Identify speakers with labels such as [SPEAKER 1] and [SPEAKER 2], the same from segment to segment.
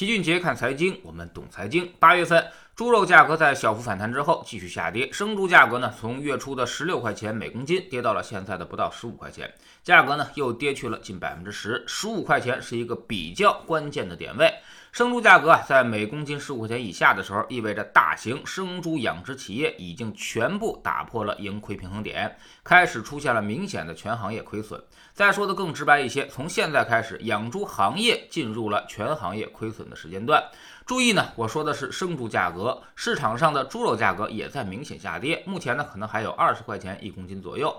[SPEAKER 1] 齐俊杰看财经，我们懂财经。八月份，猪肉价格在小幅反弹之后继续下跌，生猪价格呢从月初的十六块钱每公斤跌到了现在的不到十五块钱，价格呢又跌去了近百分之十。十五块钱是一个比较关键的点位。生猪价格，在每公斤十五块钱以下的时候，意味着大型生猪养殖企业已经全部打破了盈亏平衡点，开始出现了明显的全行业亏损。再说的更直白一些，从现在开始，养猪行业进入了全行业亏损的时间段。注意呢，我说的是生猪价格，市场上的猪肉价格也在明显下跌，目前呢，可能还有二十块钱一公斤左右。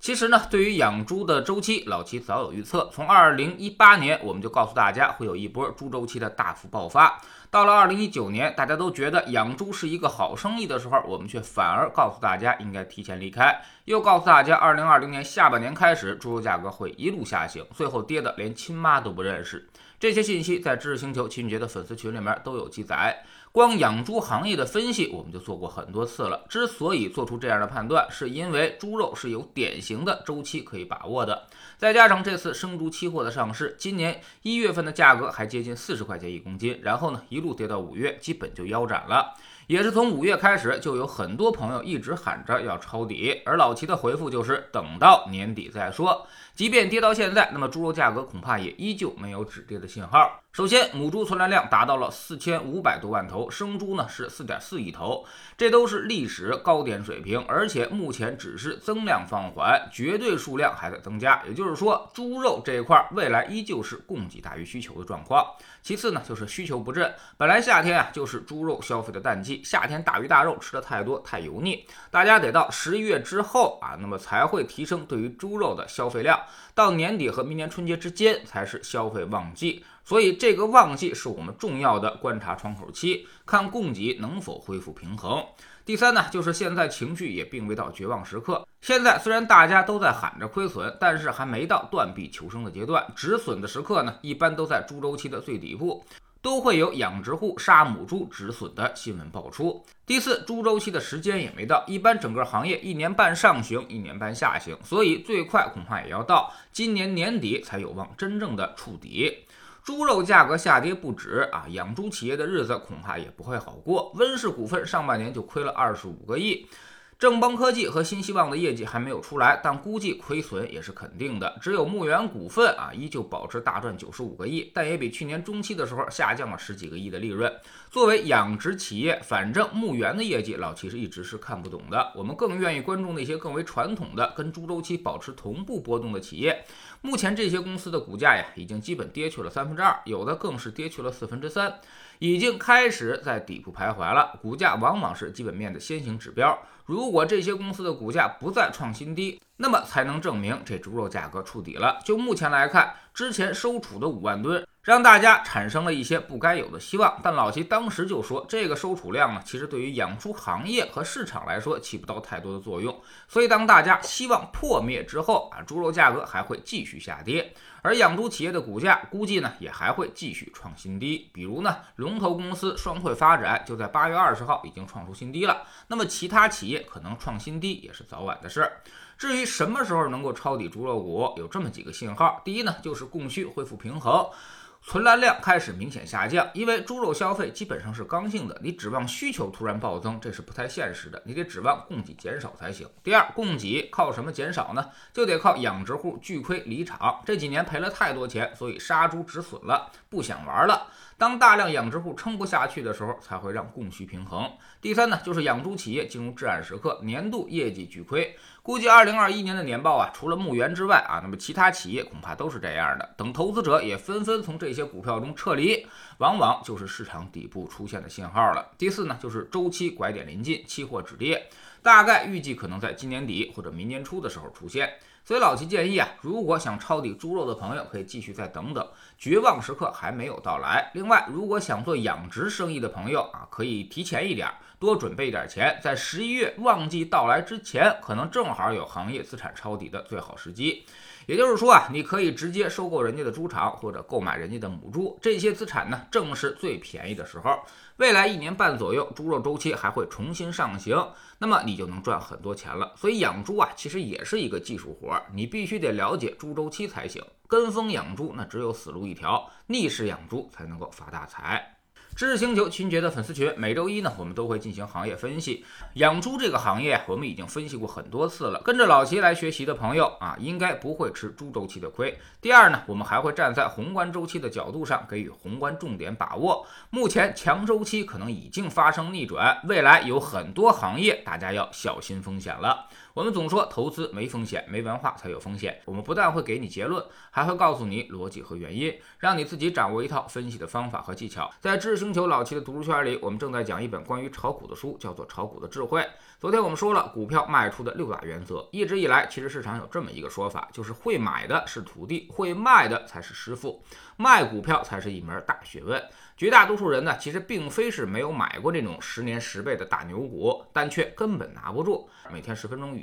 [SPEAKER 1] 其实呢，对于养猪的周期，老齐早有预测。从二零一八年，我们就告诉大家会有一波猪周期的大幅爆发。到了二零一九年，大家都觉得养猪是一个好生意的时候，我们却反而告诉大家应该提前离开。又告诉大家，二零二零年下半年开始，猪肉价格会一路下行，最后跌的连亲妈都不认识。这些信息在知识星球秦俊杰的粉丝群里面都有记载。光养猪行业的分析，我们就做过很多次了。之所以做出这样的判断，是因为猪肉是有典型的周期可以把握的。再加上这次生猪期货的上市，今年一月份的价格还接近四十块钱一公斤，然后呢一一路跌到五月，基本就腰斩了。也是从五月开始，就有很多朋友一直喊着要抄底，而老齐的回复就是等到年底再说。即便跌到现在，那么猪肉价格恐怕也依旧没有止跌的信号。首先，母猪存栏量达到了四千五百多万头，生猪呢是四点四亿头，这都是历史高点水平，而且目前只是增量放缓，绝对数量还在增加。也就是说，猪肉这一块未来依旧是供给大于需求的状况。其次呢，就是需求不振。本来夏天啊就是猪肉消费的淡季，夏天大鱼大肉吃的太多太油腻，大家得到十一月之后啊，那么才会提升对于猪肉的消费量。到年底和明年春节之间才是消费旺季。所以这个旺季是我们重要的观察窗口期，看供给能否恢复平衡。第三呢，就是现在情绪也并未到绝望时刻。现在虽然大家都在喊着亏损，但是还没到断臂求生的阶段。止损的时刻呢，一般都在猪周期的最底部，都会有养殖户杀母猪止损的新闻爆出。第四，猪周期的时间也没到，一般整个行业一年半上行，一年半下行，所以最快恐怕也要到今年年底才有望真正的触底。猪肉价格下跌不止啊，养猪企业的日子恐怕也不会好过。温氏股份上半年就亏了二十五个亿，正邦科技和新希望的业绩还没有出来，但估计亏损也是肯定的。只有牧原股份啊，依旧保持大赚九十五个亿，但也比去年中期的时候下降了十几个亿的利润。作为养殖企业，反正牧原的业绩老齐是一直是看不懂的。我们更愿意关注那些更为传统的、跟猪周期保持同步波动的企业。目前这些公司的股价呀，已经基本跌去了三分之二，有的更是跌去了四分之三，已经开始在底部徘徊了。股价往往是基本面的先行指标，如果这些公司的股价不再创新低，那么才能证明这猪肉价格触底了。就目前来看，之前收储的五万吨。让大家产生了一些不该有的希望，但老齐当时就说，这个收储量呢，其实对于养猪行业和市场来说起不到太多的作用。所以当大家希望破灭之后啊，猪肉价格还会继续下跌，而养猪企业的股价估计呢也还会继续创新低。比如呢，龙头公司双汇发展就在八月二十号已经创出新低了，那么其他企业可能创新低也是早晚的事儿。至于什么时候能够抄底猪肉股，有这么几个信号：第一呢，就是供需恢复平衡。存栏量开始明显下降，因为猪肉消费基本上是刚性的，你指望需求突然暴增，这是不太现实的，你得指望供给减少才行。第二，供给靠什么减少呢？就得靠养殖户巨亏离场，这几年赔了太多钱，所以杀猪止损了，不想玩了。当大量养殖户撑不下去的时候，才会让供需平衡。第三呢，就是养猪企业进入至暗时刻，年度业绩巨亏。估计二零二一年的年报啊，除了牧原之外啊，那么其他企业恐怕都是这样的。等投资者也纷纷从这些些股票中撤离，往往就是市场底部出现的信号了。第四呢，就是周期拐点临近，期货止跌，大概预计可能在今年底或者明年初的时候出现。所以老齐建议啊，如果想抄底猪肉的朋友，可以继续再等等，绝望时刻还没有到来。另外，如果想做养殖生意的朋友啊，可以提前一点，多准备一点钱，在十一月旺季到来之前，可能正好有行业资产抄底的最好时机。也就是说啊，你可以直接收购人家的猪场，或者购买人家的母猪，这些资产呢，正是最便宜的时候。未来一年半左右，猪肉周期还会重新上行，那么你就能赚很多钱了。所以养猪啊，其实也是一个技术活你必须得了解猪周期才行。跟风养猪，那只有死路一条；逆势养猪才能够发大财。知识星球秦杰的粉丝群，每周一呢，我们都会进行行业分析。养猪这个行业，我们已经分析过很多次了。跟着老齐来学习的朋友啊，应该不会吃猪周期的亏。第二呢，我们还会站在宏观周期的角度上，给予宏观重点把握。目前强周期可能已经发生逆转，未来有很多行业，大家要小心风险了。我们总说投资没风险，没文化才有风险。我们不但会给你结论，还会告诉你逻辑和原因，让你自己掌握一套分析的方法和技巧。在知识星球老七的读书圈里，我们正在讲一本关于炒股的书，叫做《炒股的智慧》。昨天我们说了股票卖出的六大原则。一直以来，其实市场有这么一个说法，就是会买的是徒弟，会卖的才是师傅。卖股票才是一门大学问。绝大多数人呢，其实并非是没有买过这种十年十倍的大牛股，但却根本拿不住。每天十分钟语